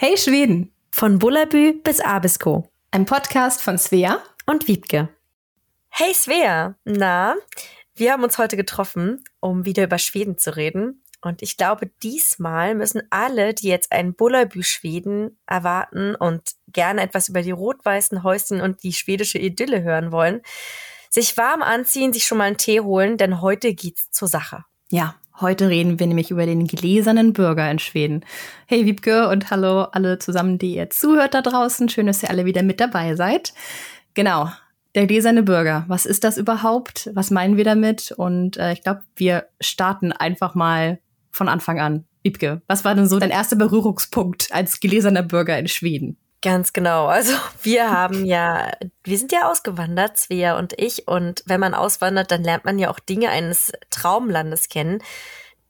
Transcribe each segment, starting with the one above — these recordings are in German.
Hey Schweden! Von Bullabü bis Abisko. Ein Podcast von Svea und Wiebke. Hey Svea! Na, wir haben uns heute getroffen, um wieder über Schweden zu reden. Und ich glaube, diesmal müssen alle, die jetzt einen Bullabü Schweden erwarten und gerne etwas über die rot-weißen Häuschen und die schwedische Idylle hören wollen, sich warm anziehen, sich schon mal einen Tee holen, denn heute geht's zur Sache. Ja, Heute reden wir nämlich über den gläsernen Bürger in Schweden. Hey Wiebke und hallo alle zusammen, die ihr zuhört da draußen. Schön, dass ihr alle wieder mit dabei seid. Genau, der gläserne Bürger. Was ist das überhaupt? Was meinen wir damit? Und äh, ich glaube, wir starten einfach mal von Anfang an. Wiebke, was war denn so dein erster Berührungspunkt als gläserner Bürger in Schweden? Ganz genau. Also wir haben ja, wir sind ja ausgewandert, Svea und ich. Und wenn man auswandert, dann lernt man ja auch Dinge eines Traumlandes kennen,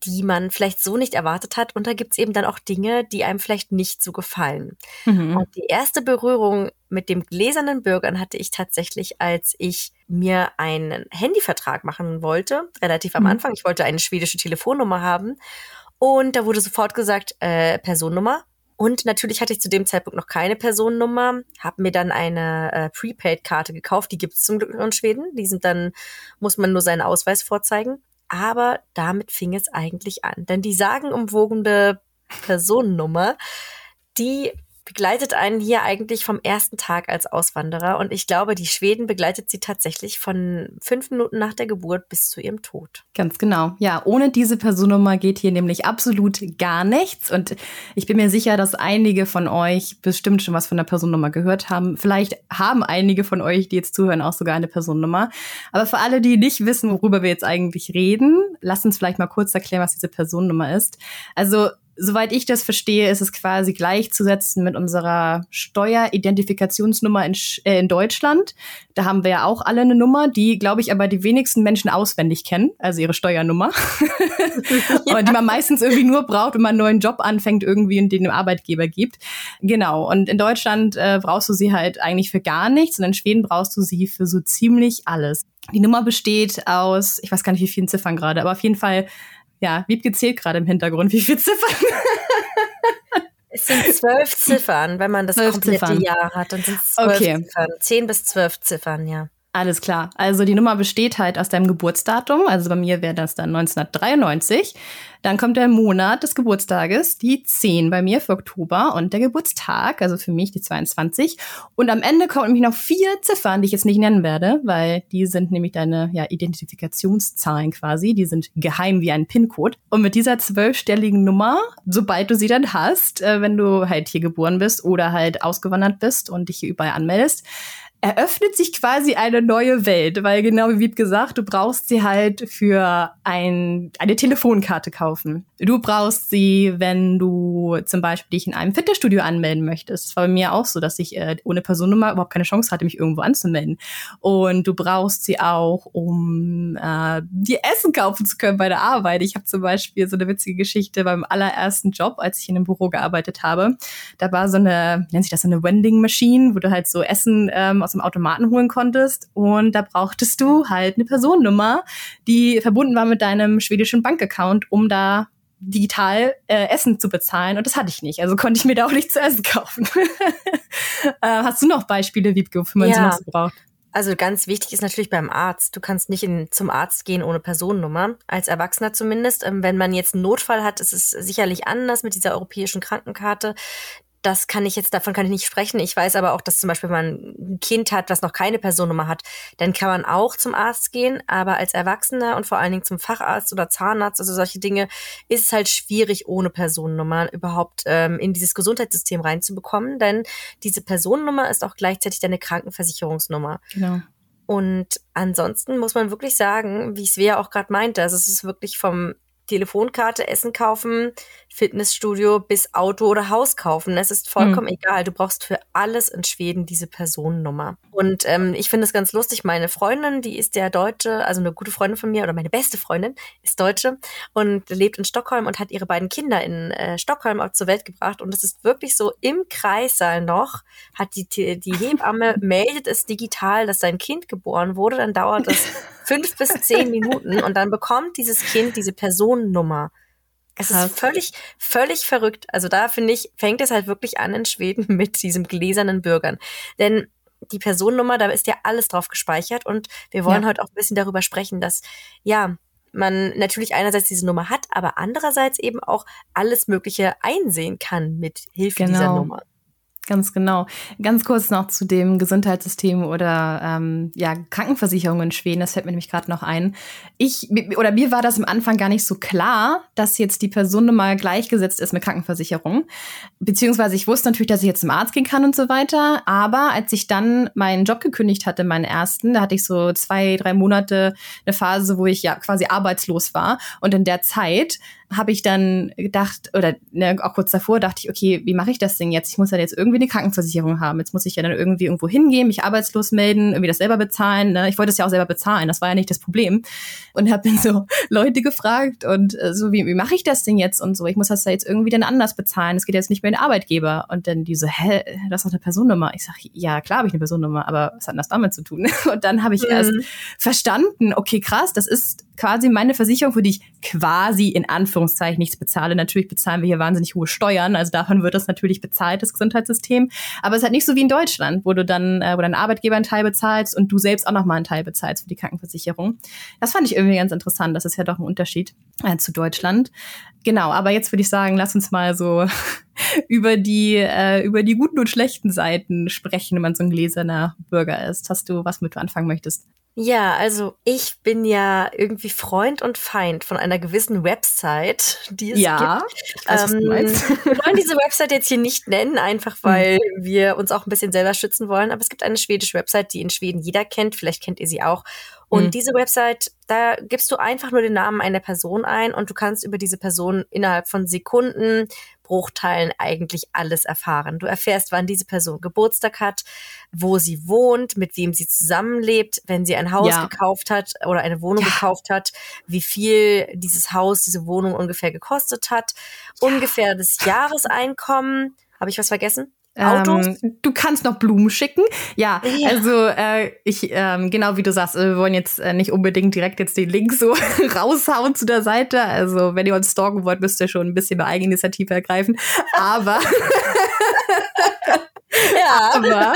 die man vielleicht so nicht erwartet hat. Und da gibt's eben dann auch Dinge, die einem vielleicht nicht so gefallen. Mhm. Und die erste Berührung mit dem gläsernen Bürgern hatte ich tatsächlich, als ich mir einen Handyvertrag machen wollte, relativ am mhm. Anfang. Ich wollte eine schwedische Telefonnummer haben. Und da wurde sofort gesagt, äh, Personennummer und natürlich hatte ich zu dem Zeitpunkt noch keine Personennummer, habe mir dann eine äh, Prepaid-Karte gekauft. Die gibt es zum Glück in Schweden. Die sind dann, muss man nur seinen Ausweis vorzeigen. Aber damit fing es eigentlich an. Denn die sagenumwogene Personennummer, die begleitet einen hier eigentlich vom ersten Tag als Auswanderer. Und ich glaube, die Schweden begleitet sie tatsächlich von fünf Minuten nach der Geburt bis zu ihrem Tod. Ganz genau. Ja, ohne diese Personnummer geht hier nämlich absolut gar nichts. Und ich bin mir sicher, dass einige von euch bestimmt schon was von der Personnummer gehört haben. Vielleicht haben einige von euch, die jetzt zuhören, auch sogar eine Personnummer. Aber für alle, die nicht wissen, worüber wir jetzt eigentlich reden, lasst uns vielleicht mal kurz erklären, was diese Personnummer ist. Also soweit ich das verstehe, ist es quasi gleichzusetzen mit unserer Steueridentifikationsnummer in, äh, in Deutschland. Da haben wir ja auch alle eine Nummer, die, glaube ich, aber die wenigsten Menschen auswendig kennen, also ihre Steuernummer. ja. die man meistens irgendwie nur braucht, wenn man einen neuen Job anfängt, irgendwie und den dem Arbeitgeber gibt. Genau. Und in Deutschland äh, brauchst du sie halt eigentlich für gar nichts und in Schweden brauchst du sie für so ziemlich alles. Die Nummer besteht aus, ich weiß gar nicht, wie vielen Ziffern gerade, aber auf jeden Fall ja, Wiebke zählt gerade im Hintergrund. Wie viele Ziffern? Es sind zwölf Ziffern, wenn man das komplette Ziffern. Jahr hat. Dann sind es zwölf okay. Ziffern. Zehn bis zwölf Ziffern, ja. Alles klar. Also die Nummer besteht halt aus deinem Geburtsdatum. Also bei mir wäre das dann 1993. Dann kommt der Monat des Geburtstages, die 10 bei mir für Oktober und der Geburtstag, also für mich die 22. Und am Ende kommen nämlich noch vier Ziffern, die ich jetzt nicht nennen werde, weil die sind nämlich deine ja, Identifikationszahlen quasi. Die sind geheim wie ein PIN-Code. Und mit dieser zwölfstelligen Nummer, sobald du sie dann hast, äh, wenn du halt hier geboren bist oder halt ausgewandert bist und dich hier überall anmeldest, eröffnet sich quasi eine neue Welt, weil genau wie Wieb gesagt, du brauchst sie halt für ein, eine Telefonkarte kaufen. Du brauchst sie, wenn du zum Beispiel dich in einem Fitnessstudio anmelden möchtest. Es war bei mir auch so, dass ich äh, ohne Personennummer überhaupt keine Chance hatte, mich irgendwo anzumelden. Und du brauchst sie auch, um äh, dir Essen kaufen zu können bei der Arbeit. Ich habe zum Beispiel so eine witzige Geschichte beim allerersten Job, als ich in einem Büro gearbeitet habe. Da war so eine, nennt sich das so eine Vending Machine, wo du halt so Essen ähm, aus dem Automaten holen konntest. Und da brauchtest du halt eine Personennummer, die verbunden war mit deinem schwedischen Bankaccount, um da digital äh, Essen zu bezahlen. Und das hatte ich nicht. Also konnte ich mir da auch nicht zu essen kaufen. äh, hast du noch Beispiele, wie man ja. sowas braucht? Also ganz wichtig ist natürlich beim Arzt. Du kannst nicht in, zum Arzt gehen ohne Personennummer, als Erwachsener zumindest. Ähm, wenn man jetzt einen Notfall hat, ist es sicherlich anders mit dieser europäischen Krankenkarte das kann ich jetzt, davon kann ich nicht sprechen. Ich weiß aber auch, dass zum Beispiel, wenn man ein Kind hat, was noch keine Personnummer hat, dann kann man auch zum Arzt gehen. Aber als Erwachsener und vor allen Dingen zum Facharzt oder Zahnarzt, also solche Dinge, ist es halt schwierig, ohne Personennummer überhaupt ähm, in dieses Gesundheitssystem reinzubekommen. Denn diese Personennummer ist auch gleichzeitig deine Krankenversicherungsnummer. Genau. Und ansonsten muss man wirklich sagen, wie Svea auch gerade meinte, also es ist wirklich vom Telefonkarte, Essen kaufen, Fitnessstudio bis Auto oder Haus kaufen. Es ist vollkommen mhm. egal. Du brauchst für alles in Schweden diese Personennummer. Und ähm, ich finde es ganz lustig. Meine Freundin, die ist ja Deutsche, also eine gute Freundin von mir oder meine beste Freundin ist Deutsche und lebt in Stockholm und hat ihre beiden Kinder in äh, Stockholm auch zur Welt gebracht. Und es ist wirklich so im Kreissaal noch hat die die Hebamme meldet es digital, dass sein Kind geboren wurde. Dann dauert es fünf bis zehn Minuten und dann bekommt dieses Kind diese Personennummer. Es ist völlig, völlig verrückt. Also da finde ich, fängt es halt wirklich an in Schweden mit diesem gläsernen Bürgern. Denn die Personennummer, da ist ja alles drauf gespeichert und wir wollen ja. heute auch ein bisschen darüber sprechen, dass, ja, man natürlich einerseits diese Nummer hat, aber andererseits eben auch alles Mögliche einsehen kann mit Hilfe genau. dieser Nummer. Ganz genau. Ganz kurz noch zu dem Gesundheitssystem oder ähm, ja Krankenversicherung in Schweden. Das fällt mir nämlich gerade noch ein. Ich oder mir war das am Anfang gar nicht so klar, dass jetzt die Personennummer gleichgesetzt ist mit Krankenversicherung. Beziehungsweise ich wusste natürlich, dass ich jetzt zum Arzt gehen kann und so weiter. Aber als ich dann meinen Job gekündigt hatte, meinen ersten, da hatte ich so zwei, drei Monate eine Phase, wo ich ja quasi arbeitslos war. Und in der Zeit habe ich dann gedacht, oder ne, auch kurz davor dachte ich, okay, wie mache ich das denn jetzt? Ich muss ja jetzt irgendwie eine Krankenversicherung haben. Jetzt muss ich ja dann irgendwie irgendwo hingehen, mich arbeitslos melden, irgendwie das selber bezahlen. Ne? Ich wollte es ja auch selber bezahlen, das war ja nicht das Problem. Und habe dann so Leute gefragt und äh, so, wie, wie mache ich das denn jetzt und so? Ich muss das ja jetzt irgendwie dann anders bezahlen. Es geht jetzt nicht mehr in den Arbeitgeber. Und dann diese, hä, das ist doch eine Personennummer. Ich sage, ja, klar habe ich eine Personennummer, aber was hat das damit zu tun? Und dann habe ich mhm. erst verstanden, okay, krass, das ist quasi meine Versicherung, für die ich quasi in Anführungszeichen nichts bezahle. Natürlich bezahlen wir hier wahnsinnig hohe Steuern, also davon wird das natürlich bezahlt, das Gesundheitssystem. Aber es ist halt nicht so wie in Deutschland, wo du dann, äh, wo dein Arbeitgeber einen Teil bezahlst und du selbst auch nochmal einen Teil bezahlst für die Krankenversicherung. Das fand ich irgendwie ganz interessant. Das ist ja doch ein Unterschied äh, zu Deutschland. Genau, aber jetzt würde ich sagen, lass uns mal so über die, äh, über die guten und schlechten Seiten sprechen, wenn man so ein gläserner Bürger ist. Hast du was mit du anfangen möchtest? Ja, also ich bin ja irgendwie Freund und Feind von einer gewissen Website, die es ja, gibt. Weiß, ähm, wir wollen diese Website jetzt hier nicht nennen, einfach hm. weil mhm. wir uns auch ein bisschen selber schützen wollen. Aber es gibt eine schwedische Website, die in Schweden jeder kennt. Vielleicht kennt ihr sie auch. Und mhm. diese Website, da gibst du einfach nur den Namen einer Person ein und du kannst über diese Person innerhalb von Sekunden Bruchteilen eigentlich alles erfahren. Du erfährst, wann diese Person Geburtstag hat, wo sie wohnt, mit wem sie zusammenlebt, wenn sie ein Haus ja. gekauft hat oder eine Wohnung ja. gekauft hat, wie viel dieses Haus, diese Wohnung ungefähr gekostet hat, ja. ungefähr das Jahreseinkommen. Habe ich was vergessen? Autos? Ähm, du kannst noch Blumen schicken. Ja, ja. also äh, ich, ähm, genau wie du sagst, wir wollen jetzt äh, nicht unbedingt direkt jetzt den Link so raushauen zu der Seite. Also wenn ihr uns stalken wollt, müsst ihr schon ein bisschen bei Eigeninitiative ergreifen. Aber ja. Aber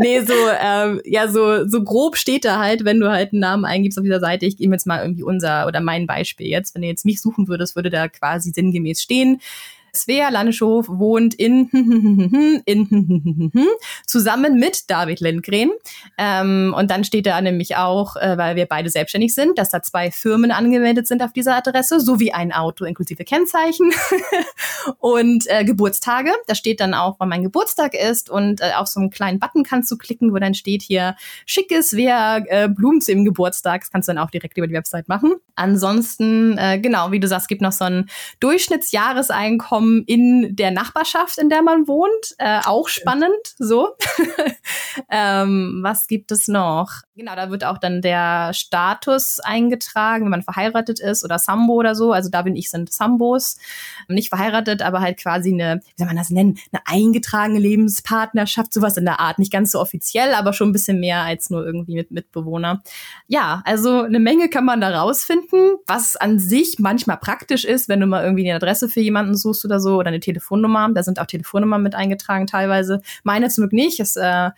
nee, so, ähm, ja, so, so grob steht da halt, wenn du halt einen Namen eingibst auf dieser Seite. Ich gebe jetzt mal irgendwie unser oder mein Beispiel jetzt. Wenn du jetzt mich suchen würdest, würde da quasi sinngemäß stehen. Svea Landeshof wohnt in, in zusammen mit David Lindgren. Ähm, und dann steht da nämlich auch, äh, weil wir beide selbstständig sind, dass da zwei Firmen angemeldet sind auf dieser Adresse, sowie ein Auto inklusive Kennzeichen und äh, Geburtstage. Da steht dann auch, wann mein Geburtstag ist und äh, auf so einen kleinen Button kannst du klicken, wo dann steht hier schickes, wer äh, Blumen im Geburtstag. Das kannst du dann auch direkt über die Website machen. Ansonsten, äh, genau, wie du sagst, gibt noch so ein Durchschnittsjahreseinkommen Einkommen in der Nachbarschaft, in der man wohnt. Äh, auch spannend, so. ähm, was gibt es noch? Genau, da wird auch dann der Status eingetragen, wenn man verheiratet ist oder Sambo oder so. Also da bin ich sind Sambos. Nicht verheiratet, aber halt quasi eine, wie soll man das nennen, eine eingetragene Lebenspartnerschaft, sowas in der Art. Nicht ganz so offiziell, aber schon ein bisschen mehr als nur irgendwie mit Mitbewohner. Ja, also eine Menge kann man da rausfinden, was an sich manchmal praktisch ist, wenn du mal irgendwie eine Adresse für jemanden suchst oder so oder eine Telefonnummer. Da sind auch Telefonnummern mit eingetragen teilweise. Meine zum Glück nicht. Es äh,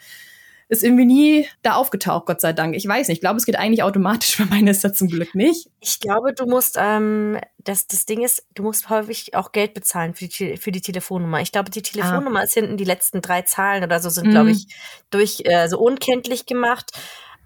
ist irgendwie nie da aufgetaucht, Gott sei Dank. Ich weiß nicht. Ich glaube, es geht eigentlich automatisch, bei meiner ist das zum Glück nicht. Ich glaube, du musst, ähm, das, das Ding ist, du musst häufig auch Geld bezahlen für die, für die Telefonnummer. Ich glaube, die Telefonnummer ah. ist hinten die letzten drei Zahlen oder so sind, mm. glaube ich, durch äh, so unkenntlich gemacht.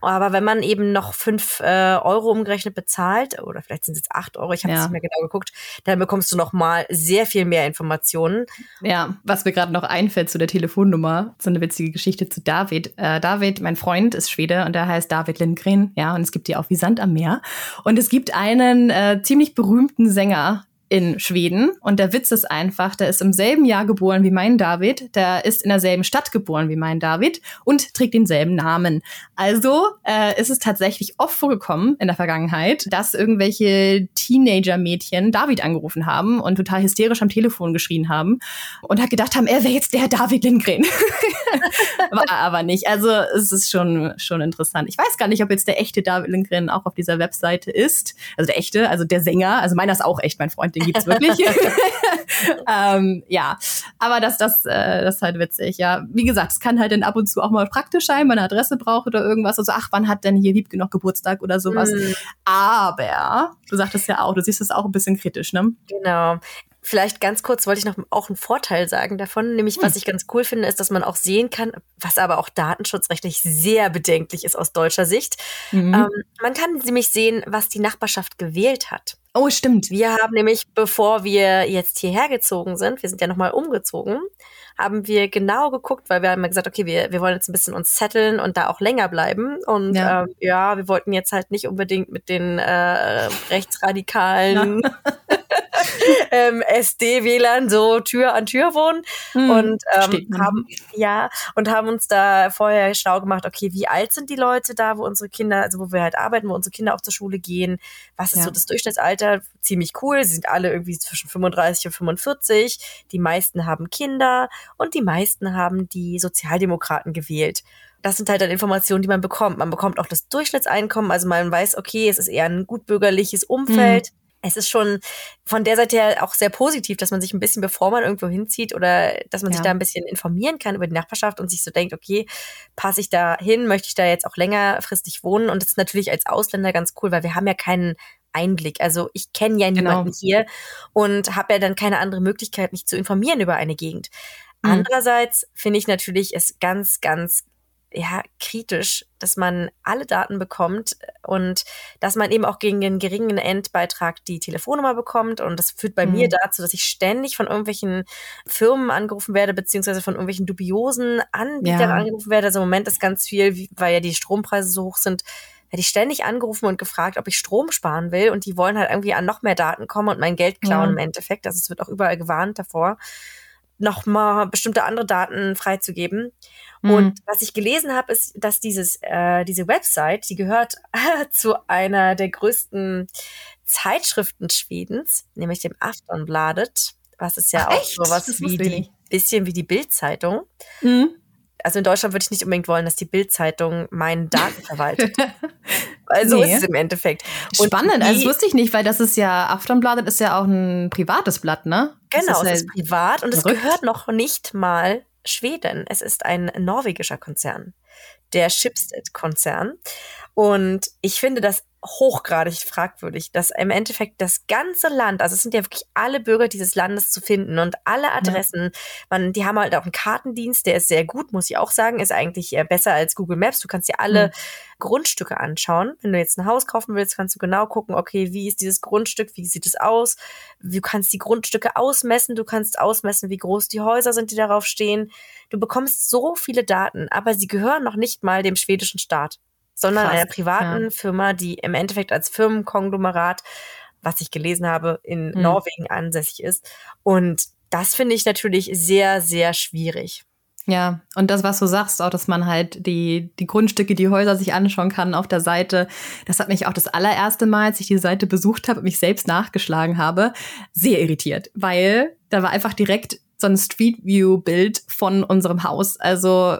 Aber wenn man eben noch fünf äh, Euro umgerechnet bezahlt, oder vielleicht sind es jetzt acht Euro, ich habe ja. nicht mehr genau geguckt, dann bekommst du noch mal sehr viel mehr Informationen. Ja, was mir gerade noch einfällt zu der Telefonnummer, so eine witzige Geschichte zu David. Äh, David, mein Freund, ist Schwede und der heißt David Lindgren, ja, und es gibt die auch wie Sand am Meer. Und es gibt einen äh, ziemlich berühmten Sänger, in Schweden. Und der Witz ist einfach, der ist im selben Jahr geboren wie mein David, der ist in derselben Stadt geboren wie mein David und trägt denselben Namen. Also äh, ist es tatsächlich oft vorgekommen in der Vergangenheit, dass irgendwelche Teenager-Mädchen David angerufen haben und total hysterisch am Telefon geschrien haben und hat gedacht haben, er wäre jetzt der David Lindgren. War aber nicht. Also es ist schon, schon interessant. Ich weiß gar nicht, ob jetzt der echte David Lindgren auch auf dieser Webseite ist. Also der echte, also der Sänger. Also meiner ist auch echt, mein Freund, den gibt's wirklich. ähm, ja, aber das, das, äh, das ist halt witzig, ja. Wie gesagt, es kann halt dann ab und zu auch mal praktisch sein, wenn man eine Adresse braucht oder irgendwas. Also, ach, wann hat denn hier Liebke noch Geburtstag oder sowas? Mhm. Aber, du sagtest ja auch, du siehst es auch ein bisschen kritisch, ne? Genau. Vielleicht ganz kurz wollte ich noch auch einen Vorteil sagen davon, nämlich was hm. ich ganz cool finde, ist, dass man auch sehen kann, was aber auch datenschutzrechtlich sehr bedenklich ist aus deutscher Sicht. Mhm. Ähm, man kann nämlich sehen, was die Nachbarschaft gewählt hat. Oh, stimmt. Wir haben nämlich, bevor wir jetzt hierher gezogen sind, wir sind ja nochmal umgezogen, haben wir genau geguckt, weil wir haben gesagt, okay, wir, wir wollen jetzt ein bisschen uns setteln und da auch länger bleiben. Und ja, ähm, ja wir wollten jetzt halt nicht unbedingt mit den äh, rechtsradikalen ähm, SD-WLAN so Tür an Tür wohnen hm, und ähm, haben ja und haben uns da vorher schlau gemacht, okay, wie alt sind die Leute da, wo unsere Kinder, also wo wir halt arbeiten, wo unsere Kinder auch zur Schule gehen, was ist ja. so das Durchschnittsalter? Ziemlich cool, sie sind alle irgendwie zwischen 35 und 45, die meisten haben Kinder und die meisten haben die Sozialdemokraten gewählt das sind halt dann Informationen, die man bekommt. Man bekommt auch das Durchschnittseinkommen, also man weiß, okay, es ist eher ein gutbürgerliches Umfeld. Mhm es ist schon von der Seite her auch sehr positiv, dass man sich ein bisschen, bevor man irgendwo hinzieht oder dass man ja. sich da ein bisschen informieren kann über die Nachbarschaft und sich so denkt, okay, passe ich da hin, möchte ich da jetzt auch längerfristig wohnen? Und das ist natürlich als Ausländer ganz cool, weil wir haben ja keinen Einblick. Also ich kenne ja genau. niemanden genau. hier und habe ja dann keine andere Möglichkeit, mich zu informieren über eine Gegend. Mhm. Andererseits finde ich natürlich es ganz, ganz ja, kritisch, dass man alle Daten bekommt und dass man eben auch gegen den geringen Endbeitrag die Telefonnummer bekommt. Und das führt bei mhm. mir dazu, dass ich ständig von irgendwelchen Firmen angerufen werde, beziehungsweise von irgendwelchen dubiosen Anbietern ja. angerufen werde. Also im Moment ist ganz viel, weil ja die Strompreise so hoch sind, werde ich ständig angerufen und gefragt, ob ich Strom sparen will. Und die wollen halt irgendwie an noch mehr Daten kommen und mein Geld klauen ja. im Endeffekt. Also es wird auch überall gewarnt davor nochmal bestimmte andere Daten freizugeben. Mhm. Und was ich gelesen habe, ist, dass dieses, äh, diese Website, die gehört äh, zu einer der größten Zeitschriften Schwedens, nämlich dem Aftonbladet, was ist ja Ach, auch echt? sowas wie die, bisschen wie die Bildzeitung. Mhm also in Deutschland würde ich nicht unbedingt wollen, dass die Bildzeitung meinen Daten verwaltet. also nee. ist es im Endeffekt. Und Spannend, also das wusste ich nicht, weil das ist ja, Aftonbladet ist ja auch ein privates Blatt, ne? Genau, ist es ist privat und es gehört noch nicht mal Schweden. Es ist ein norwegischer Konzern, der Schibsted-Konzern. Und ich finde das hochgradig fragwürdig, dass im Endeffekt das ganze Land, also es sind ja wirklich alle Bürger dieses Landes zu finden und alle Adressen, ja. man, die haben halt auch einen Kartendienst, der ist sehr gut, muss ich auch sagen, ist eigentlich besser als Google Maps. Du kannst dir alle mhm. Grundstücke anschauen. Wenn du jetzt ein Haus kaufen willst, kannst du genau gucken, okay, wie ist dieses Grundstück, wie sieht es aus? Du kannst die Grundstücke ausmessen, du kannst ausmessen, wie groß die Häuser sind, die darauf stehen. Du bekommst so viele Daten, aber sie gehören noch nicht mal dem schwedischen Staat sondern Krass, einer privaten ja. Firma, die im Endeffekt als Firmenkonglomerat, was ich gelesen habe, in mhm. Norwegen ansässig ist. Und das finde ich natürlich sehr, sehr schwierig. Ja, und das, was du sagst, auch, dass man halt die, die Grundstücke, die Häuser sich anschauen kann auf der Seite, das hat mich auch das allererste Mal, als ich die Seite besucht habe und mich selbst nachgeschlagen habe, sehr irritiert, weil da war einfach direkt so ein Street View Bild von unserem Haus. Also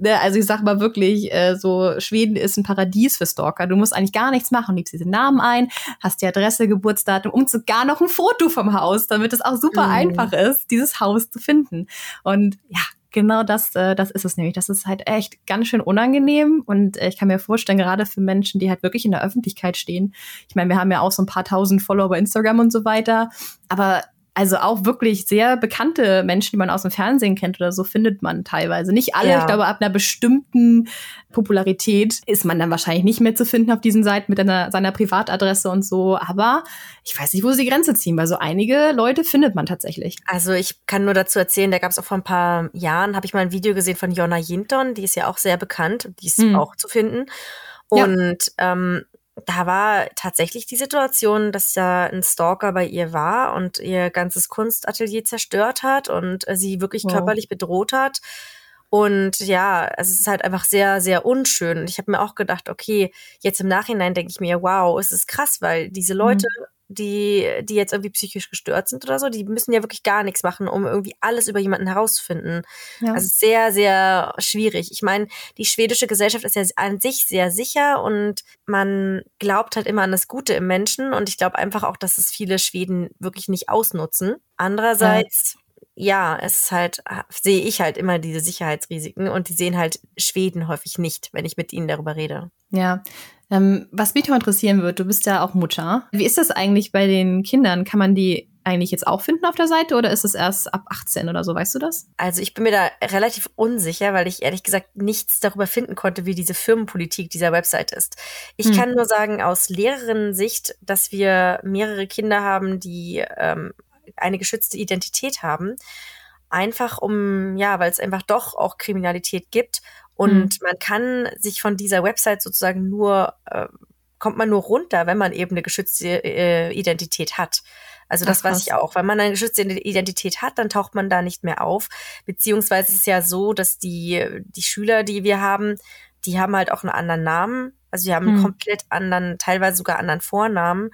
ne, also ich sag mal wirklich, äh, so Schweden ist ein Paradies für Stalker. Du musst eigentlich gar nichts machen, liebst diesen Namen ein, hast die Adresse, Geburtsdatum und sogar noch ein Foto vom Haus, damit es auch super mhm. einfach ist, dieses Haus zu finden. Und ja, genau das, äh, das ist es nämlich. Das ist halt echt ganz schön unangenehm und äh, ich kann mir vorstellen, gerade für Menschen, die halt wirklich in der Öffentlichkeit stehen. Ich meine, wir haben ja auch so ein paar tausend Follower bei Instagram und so weiter, aber also auch wirklich sehr bekannte Menschen, die man aus dem Fernsehen kennt oder so, findet man teilweise. Nicht alle, ja. ich glaube, ab einer bestimmten Popularität ist man dann wahrscheinlich nicht mehr zu finden auf diesen Seiten mit einer, seiner Privatadresse und so. Aber ich weiß nicht, wo sie die Grenze ziehen, weil so einige Leute findet man tatsächlich. Also ich kann nur dazu erzählen, da gab es auch vor ein paar Jahren, habe ich mal ein Video gesehen von Jonna Jinton, die ist ja auch sehr bekannt, die ist mhm. auch zu finden. Und ja. ähm, da war tatsächlich die Situation, dass da ein Stalker bei ihr war und ihr ganzes Kunstatelier zerstört hat und sie wirklich wow. körperlich bedroht hat. Und ja, es ist halt einfach sehr, sehr unschön. Und ich habe mir auch gedacht, okay, jetzt im Nachhinein denke ich mir, wow, es ist krass, weil diese Leute mhm. Die, die jetzt irgendwie psychisch gestört sind oder so, die müssen ja wirklich gar nichts machen, um irgendwie alles über jemanden herauszufinden. Ja. Also sehr, sehr schwierig. Ich meine, die schwedische Gesellschaft ist ja an sich sehr sicher und man glaubt halt immer an das Gute im Menschen und ich glaube einfach auch, dass es viele Schweden wirklich nicht ausnutzen. Andererseits ja ja, es ist halt, sehe ich halt immer diese Sicherheitsrisiken und die sehen halt Schweden häufig nicht, wenn ich mit ihnen darüber rede. Ja. Ähm, was mich noch interessieren wird, du bist ja auch Mutter. Wie ist das eigentlich bei den Kindern? Kann man die eigentlich jetzt auch finden auf der Seite oder ist es erst ab 18 oder so, weißt du das? Also ich bin mir da relativ unsicher, weil ich ehrlich gesagt nichts darüber finden konnte, wie diese Firmenpolitik dieser Website ist. Ich hm. kann nur sagen aus Lehrerinnen-Sicht, dass wir mehrere Kinder haben, die ähm, eine geschützte Identität haben. Einfach um, ja, weil es einfach doch auch Kriminalität gibt. Und mhm. man kann sich von dieser Website sozusagen nur, äh, kommt man nur runter, wenn man eben eine geschützte äh, Identität hat. Also das Ach, weiß ich auch. Wenn man eine geschützte Identität hat, dann taucht man da nicht mehr auf. Beziehungsweise ist es ja so, dass die, die Schüler, die wir haben, die haben halt auch einen anderen Namen. Also die haben einen hm. komplett anderen, teilweise sogar anderen Vornamen.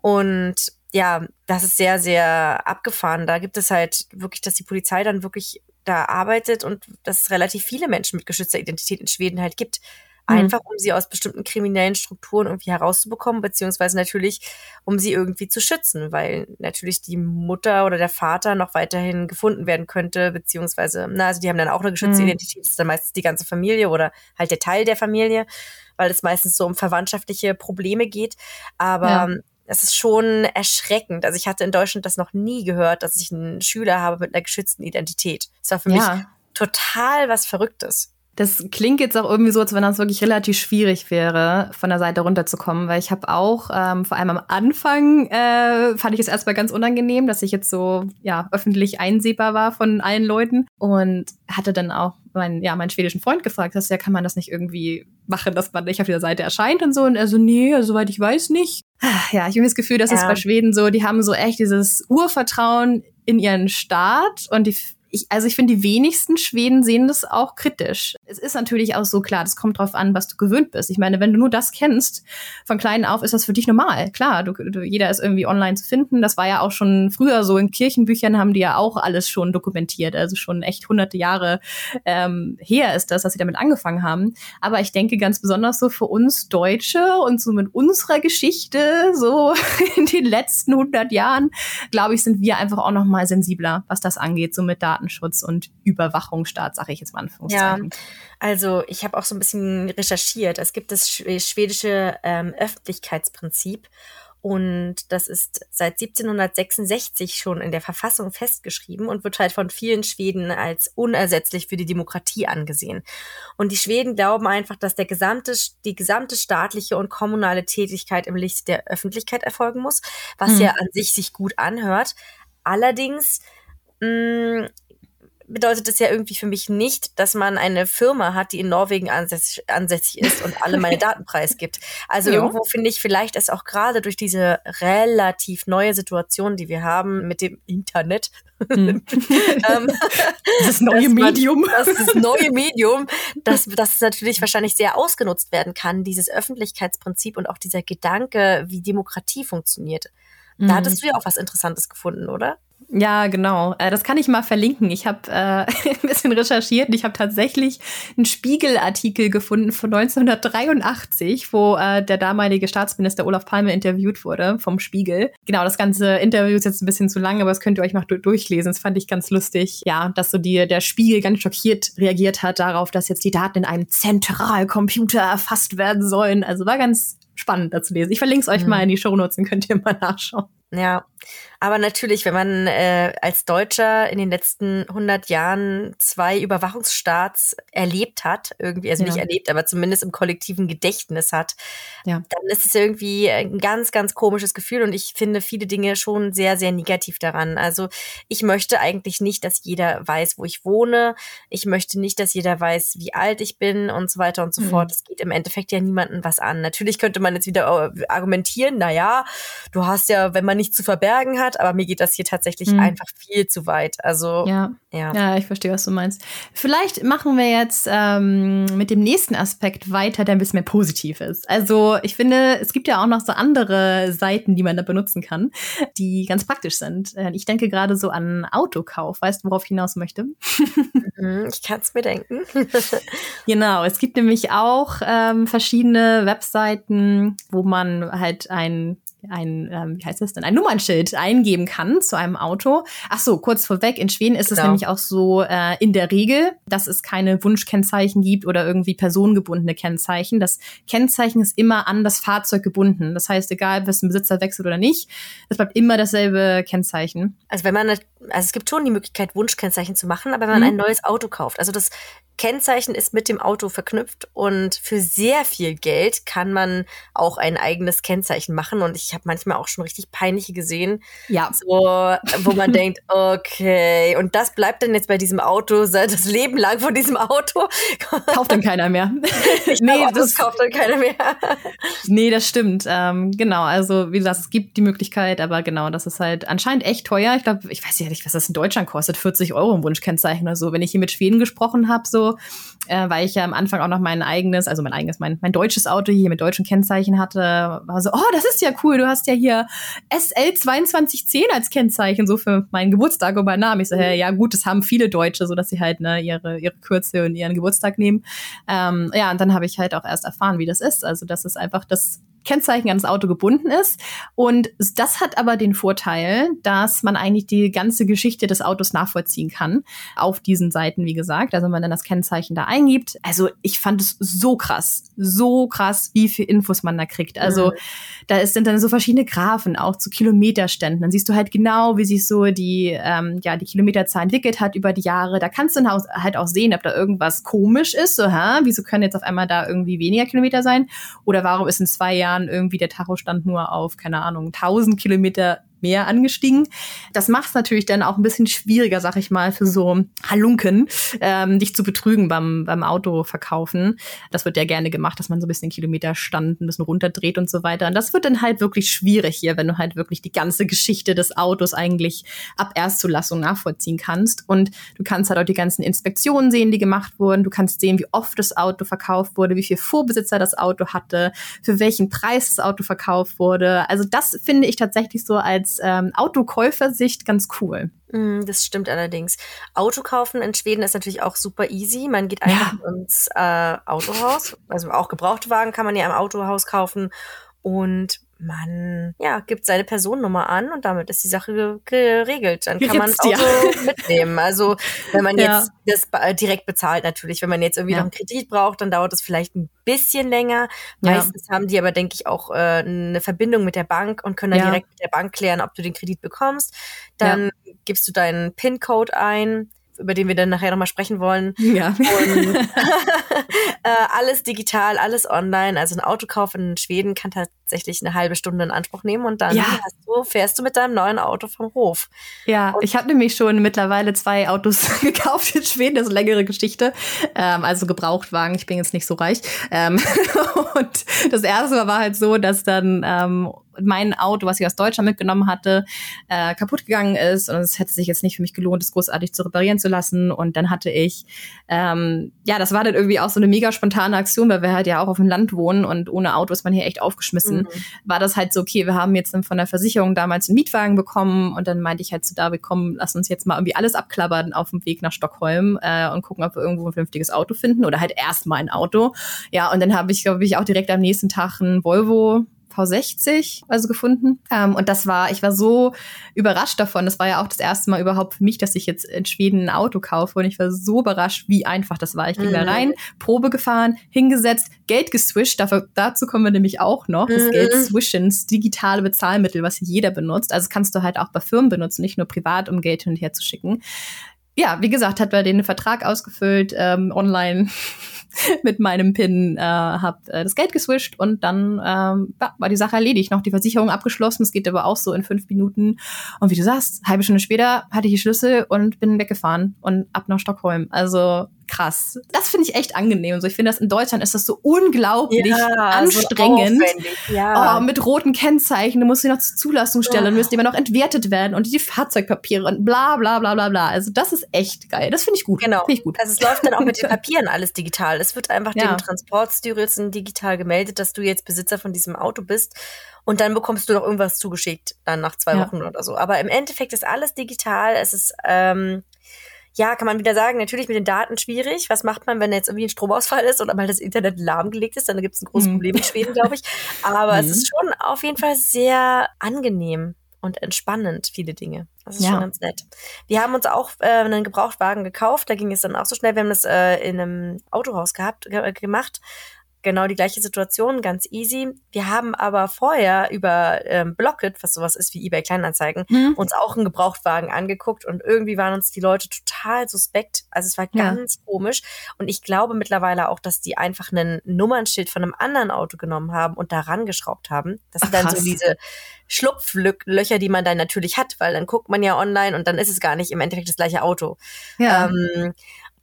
Und ja, das ist sehr, sehr abgefahren. Da gibt es halt wirklich, dass die Polizei dann wirklich da arbeitet und dass es relativ viele Menschen mit geschützter Identität in Schweden halt gibt. Mhm. Einfach, um sie aus bestimmten kriminellen Strukturen irgendwie herauszubekommen, beziehungsweise natürlich, um sie irgendwie zu schützen, weil natürlich die Mutter oder der Vater noch weiterhin gefunden werden könnte, beziehungsweise, na, also die haben dann auch eine geschützte mhm. Identität, das ist dann meistens die ganze Familie oder halt der Teil der Familie, weil es meistens so um verwandtschaftliche Probleme geht. Aber ja es ist schon erschreckend. Also ich hatte in Deutschland das noch nie gehört, dass ich einen Schüler habe mit einer geschützten Identität. Das war für ja. mich total was Verrücktes. Das klingt jetzt auch irgendwie so, als wenn das wirklich relativ schwierig wäre, von der Seite runterzukommen, weil ich habe auch, ähm, vor allem am Anfang, äh, fand ich es erstmal ganz unangenehm, dass ich jetzt so ja öffentlich einsehbar war von allen Leuten und hatte dann auch meinen, ja, meinen schwedischen Freund gefragt, dass ja, kann man das nicht irgendwie machen, dass man nicht auf dieser Seite erscheint und so. Und er so, nee, also, soweit ich weiß nicht. Ja, ich habe das Gefühl, dass ja. es bei Schweden so, die haben so echt dieses Urvertrauen in ihren Staat und die ich, also ich finde, die wenigsten Schweden sehen das auch kritisch. Es ist natürlich auch so klar, das kommt drauf an, was du gewöhnt bist. Ich meine, wenn du nur das kennst, von klein auf ist das für dich normal. Klar, du, du, jeder ist irgendwie online zu finden. Das war ja auch schon früher so. In Kirchenbüchern haben die ja auch alles schon dokumentiert. Also schon echt hunderte Jahre ähm, her ist das, dass sie damit angefangen haben. Aber ich denke ganz besonders so für uns Deutsche und so mit unserer Geschichte, so in den letzten hundert Jahren, glaube ich, sind wir einfach auch noch mal sensibler, was das angeht, so mit Daten Datenschutz und Überwachungsstaat, sage ich jetzt mal Anführungszeichen. Ja, also ich habe auch so ein bisschen recherchiert. Es gibt das schwedische ähm, Öffentlichkeitsprinzip und das ist seit 1766 schon in der Verfassung festgeschrieben und wird halt von vielen Schweden als unersetzlich für die Demokratie angesehen. Und die Schweden glauben einfach, dass der gesamte, die gesamte staatliche und kommunale Tätigkeit im Licht der Öffentlichkeit erfolgen muss, was mhm. ja an sich sich gut anhört. Allerdings mh, mm, bedeutet es ja irgendwie für mich nicht, dass man eine Firma hat, die in Norwegen ansässig, ansässig ist und alle meine Daten preisgibt. Also ja. irgendwo finde ich vielleicht ist auch gerade durch diese relativ neue Situation, die wir haben mit dem Internet, hm. ähm, das neue Medium, man, das, das neue Medium, dass das natürlich wahrscheinlich sehr ausgenutzt werden kann, dieses Öffentlichkeitsprinzip und auch dieser Gedanke, wie Demokratie funktioniert. Da mhm. hattest du ja auch was Interessantes gefunden, oder? Ja, genau. Äh, das kann ich mal verlinken. Ich habe äh, ein bisschen recherchiert und ich habe tatsächlich einen Spiegelartikel gefunden von 1983, wo äh, der damalige Staatsminister Olaf Palme interviewt wurde vom Spiegel. Genau, das ganze Interview ist jetzt ein bisschen zu lang, aber das könnt ihr euch mal durchlesen. Das fand ich ganz lustig. Ja, dass so die, der Spiegel ganz schockiert reagiert hat darauf, dass jetzt die Daten in einem Zentralcomputer erfasst werden sollen. Also war ganz spannend da zu lesen. Ich verlinke es euch mhm. mal in die Shownotes, dann könnt ihr mal nachschauen. Ja, aber natürlich, wenn man äh, als Deutscher in den letzten 100 Jahren zwei Überwachungsstaats erlebt hat, irgendwie, also ja. nicht erlebt, aber zumindest im kollektiven Gedächtnis hat, ja. dann ist es irgendwie ein ganz, ganz komisches Gefühl und ich finde viele Dinge schon sehr, sehr negativ daran. Also ich möchte eigentlich nicht, dass jeder weiß, wo ich wohne. Ich möchte nicht, dass jeder weiß, wie alt ich bin und so weiter und so mhm. fort. Es geht im Endeffekt ja niemandem was an. Natürlich könnte man jetzt wieder äh, argumentieren, na ja, du hast ja, wenn man nichts zu verbergen Bergen hat, aber mir geht das hier tatsächlich mhm. einfach viel zu weit. Also ja. ja. Ja, ich verstehe, was du meinst. Vielleicht machen wir jetzt ähm, mit dem nächsten Aspekt weiter, der ein bisschen mehr positiv ist. Also ich finde, es gibt ja auch noch so andere Seiten, die man da benutzen kann, die ganz praktisch sind. Äh, ich denke gerade so an Autokauf. Weißt du, worauf ich hinaus möchte? Mhm, ich kann es mir denken. genau, es gibt nämlich auch ähm, verschiedene Webseiten, wo man halt ein ein, ähm, wie heißt das denn, ein Nummernschild eingeben kann zu einem Auto. Ach so, kurz vorweg, in Schweden ist genau. es nämlich auch so äh, in der Regel, dass es keine Wunschkennzeichen gibt oder irgendwie personengebundene Kennzeichen. Das Kennzeichen ist immer an das Fahrzeug gebunden. Das heißt, egal, ob es ein Besitzer wechselt oder nicht, es bleibt immer dasselbe Kennzeichen. Also wenn man, also es gibt schon die Möglichkeit, Wunschkennzeichen zu machen, aber wenn man mhm. ein neues Auto kauft, also das Kennzeichen ist mit dem Auto verknüpft und für sehr viel Geld kann man auch ein eigenes Kennzeichen machen. Und ich habe manchmal auch schon richtig peinliche gesehen, ja. so, wo man denkt, okay, und das bleibt dann jetzt bei diesem Auto das Leben lang von diesem Auto. Kauft dann keiner mehr. Ich nee, glaube, das kauft dann keiner mehr. nee, das stimmt. Ähm, genau, also wie gesagt, es gibt die Möglichkeit, aber genau, das ist halt anscheinend echt teuer. Ich glaube, ich weiß ja nicht, was das in Deutschland kostet, 40 Euro im Wunschkennzeichen oder so. Wenn ich hier mit Schweden gesprochen habe, so äh, weil ich ja am Anfang auch noch mein eigenes, also mein eigenes, mein, mein deutsches Auto hier mit deutschen Kennzeichen hatte, war so, oh, das ist ja cool, du hast ja hier SL2210 als Kennzeichen, so für meinen Geburtstag und meinen Namen. Ich so, hey, ja gut, das haben viele Deutsche, so dass sie halt ne, ihre, ihre Kürze und ihren Geburtstag nehmen. Ähm, ja, und dann habe ich halt auch erst erfahren, wie das ist. Also das ist einfach das Kennzeichen ans Auto gebunden ist. Und das hat aber den Vorteil, dass man eigentlich die ganze Geschichte des Autos nachvollziehen kann. Auf diesen Seiten, wie gesagt. Also wenn man dann das Kennzeichen da eingibt. Also ich fand es so krass, so krass, wie viel Infos man da kriegt. Also mhm. da ist, sind dann so verschiedene Graphen auch zu Kilometerständen. Dann siehst du halt genau, wie sich so die, ähm, ja, die Kilometerzahl entwickelt hat über die Jahre. Da kannst du dann halt auch sehen, ob da irgendwas komisch ist. So, hä? Wieso können jetzt auf einmal da irgendwie weniger Kilometer sein? Oder warum ist in zwei Jahren Jahren irgendwie der Tachostand nur auf, keine Ahnung, 1000 Kilometer mehr angestiegen. Das macht es natürlich dann auch ein bisschen schwieriger, sag ich mal, für so Halunken, ähm, dich zu betrügen beim, beim Autoverkaufen. Das wird ja gerne gemacht, dass man so ein bisschen Kilometerstand ein bisschen runterdreht und so weiter. Und das wird dann halt wirklich schwierig hier, wenn du halt wirklich die ganze Geschichte des Autos eigentlich ab Erstzulassung nachvollziehen kannst. Und du kannst halt auch die ganzen Inspektionen sehen, die gemacht wurden. Du kannst sehen, wie oft das Auto verkauft wurde, wie viel Vorbesitzer das Auto hatte, für welchen Preis das Auto verkauft wurde. Also das finde ich tatsächlich so als ähm, Autokäufersicht ganz cool. Mm, das stimmt allerdings. Auto kaufen in Schweden ist natürlich auch super easy. Man geht einfach ja. ins äh, Autohaus. Also auch Gebrauchtwagen kann man ja im Autohaus kaufen. Und man ja, gibt seine Personennummer an und damit ist die Sache geregelt. Dann kann man das Auto ja. mitnehmen. Also wenn man jetzt ja. das direkt bezahlt natürlich. Wenn man jetzt irgendwie ja. noch einen Kredit braucht, dann dauert es vielleicht ein bisschen länger. Meistens haben die aber, denke ich, auch äh, eine Verbindung mit der Bank und können dann direkt mit der Bank klären, ob du den Kredit bekommst. Dann gibst du deinen PIN-Code ein über den wir dann nachher nochmal sprechen wollen. Ja. Und äh, alles digital, alles online. Also ein Autokauf in Schweden kann tatsächlich eine halbe Stunde in Anspruch nehmen und dann ja. du, fährst du mit deinem neuen Auto vom Hof. Ja, und ich habe nämlich schon mittlerweile zwei Autos gekauft in Schweden. Das ist eine längere Geschichte. Ähm, also Gebrauchtwagen. Ich bin jetzt nicht so reich. Ähm, und das erste war halt so, dass dann ähm, mein Auto, was ich aus Deutschland mitgenommen hatte, äh, kaputt gegangen ist und es hätte sich jetzt nicht für mich gelohnt, es großartig zu reparieren zu lassen. Und dann hatte ich, ähm, ja, das war dann irgendwie auch so eine mega spontane Aktion, weil wir halt ja auch auf dem Land wohnen und ohne Auto ist man hier echt aufgeschmissen. Mhm. War das halt so, okay, wir haben jetzt von der Versicherung damals einen Mietwagen bekommen und dann meinte ich halt zu David, komm, lass uns jetzt mal irgendwie alles abklappern auf dem Weg nach Stockholm äh, und gucken, ob wir irgendwo ein vernünftiges Auto finden oder halt erstmal ein Auto. Ja, und dann habe ich, glaube ich, auch direkt am nächsten Tag ein Volvo V60 also gefunden. Ähm, und das war, ich war so überrascht davon. Das war ja auch das erste Mal überhaupt für mich, dass ich jetzt in Schweden ein Auto kaufe. Und ich war so überrascht, wie einfach das war. Ich bin mhm. da rein, Probe gefahren, hingesetzt, Geld geswischt. Dafür, dazu kommen wir nämlich auch noch. Das mhm. Geld swischen, das digitale Bezahlmittel, was jeder benutzt. Also kannst du halt auch bei Firmen benutzen, nicht nur privat, um Geld hin und her zu schicken ja, wie gesagt, hat bei denen einen Vertrag ausgefüllt, ähm, online mit meinem PIN, äh, hab äh, das Geld geswischt und dann ähm, ja, war die Sache erledigt. Noch die Versicherung abgeschlossen. Es geht aber auch so in fünf Minuten. Und wie du sagst, halbe Stunde später hatte ich die Schlüssel und bin weggefahren und ab nach Stockholm. Also krass. Das finde ich echt angenehm. So, ich finde das in Deutschland ist das so unglaublich Ja, anstrengend. So ja. Oh, mit roten Kennzeichen, du musst sie noch zur Zulassungsstelle, und müssen immer noch entwertet werden und die Fahrzeugpapiere und bla bla bla bla bla. Also das ist echt geil. Das finde ich gut. Genau. Ich gut. Also es läuft dann auch mit den Papieren alles digital. Es wird einfach Ja. dem Transportstyrelsen digital gemeldet, dass du jetzt Besitzer von diesem Auto bist. Und dann bekommst du noch irgendwas zugeschickt, dann nach zwei Ja. Wochen oder so. Aber im Endeffekt ist alles digital. Es ist, ähm, ja, kann man wieder sagen, natürlich mit den Daten schwierig. Was macht man, wenn jetzt irgendwie ein Stromausfall ist oder mal das Internet lahmgelegt ist? Dann gibt es ein großes Mhm. Problem in Schweden, glaube ich. Aber es Mhm. ist schon auf jeden Fall sehr angenehm und entspannend, viele Dinge. Das ist Ja. schon ganz nett. Wir haben uns auch äh, einen Gebrauchtwagen gekauft. Da ging es dann auch so schnell. Wir haben das äh, in einem Autohaus gehabt, ge gemacht. Genau die gleiche Situation, ganz easy. Wir haben aber vorher über ähm, Blocket, was sowas ist wie eBay Kleinanzeigen, Hm? uns auch einen Gebrauchtwagen angeguckt und irgendwie waren uns die Leute total suspekt. Also es war Ja. ganz komisch. Und ich glaube mittlerweile auch, dass die einfach ein Nummernschild von einem anderen Auto genommen haben und daran geschraubt haben. Das sind Ach, dann so diese Schlupflöcher, die man dann natürlich hat, weil dann guckt man ja online und dann ist es gar nicht im Endeffekt das gleiche Auto. Ja. Ähm,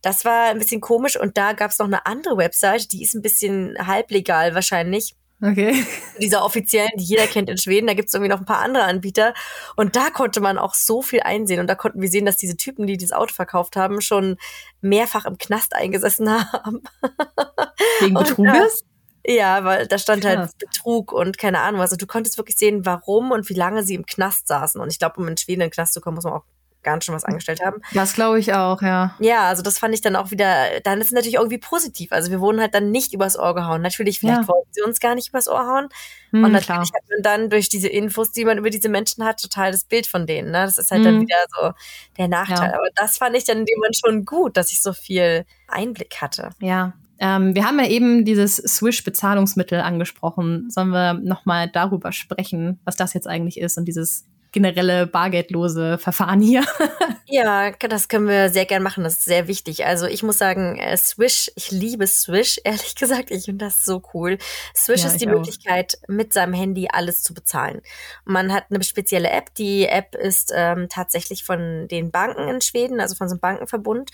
das war ein bisschen komisch und da gab es noch eine andere Website, die ist ein bisschen halblegal wahrscheinlich. okay. Dieser offiziellen, die jeder kennt in Schweden, da gibt es irgendwie noch ein paar andere Anbieter. Und da konnte man auch so viel einsehen. Und da konnten wir sehen, dass diese Typen, die dieses Auto verkauft haben, schon mehrfach im Knast eingesessen haben. Wegen Betruges? Ja, weil da stand Krass. halt Betrug und keine Ahnung was. Und du konntest wirklich sehen, warum und wie lange sie im Knast saßen. Und ich glaube, um in Schweden in den Knast zu kommen, muss man auch ganz schön was angestellt haben. Das glaube ich auch, ja. Ja, also das fand ich dann auch wieder, dann ist es natürlich irgendwie positiv. Also wir wurden halt dann nicht übers Ohr gehauen. Natürlich, vielleicht Ja. wollten sie uns gar nicht übers Ohr hauen. Hm, und klar. natürlich hat man dann durch diese Infos, die man über diese Menschen hat, total das Bild von denen. Ne? Das ist halt dann Mhm. wieder so der Nachteil. Ja. Aber das fand ich dann in dem Moment schon gut, dass ich so viel Einblick hatte. Ja. Ähm, wir haben ja eben dieses Swish-Bezahlungsmittel angesprochen. Sollen wir nochmal darüber sprechen, was das jetzt eigentlich ist und dieses generelle bargeldlose Verfahren hier? Ja, das können wir sehr gern machen. Das ist sehr wichtig. Also ich muss sagen, äh, Swish, ich liebe Swish, ehrlich gesagt. Ich finde das so cool. Swish Ja, ist die auch. Möglichkeit, mit seinem Handy alles zu bezahlen. Man hat eine spezielle App. Die App ist ähm, tatsächlich von den Banken in Schweden, also von so einem Bankenverbund.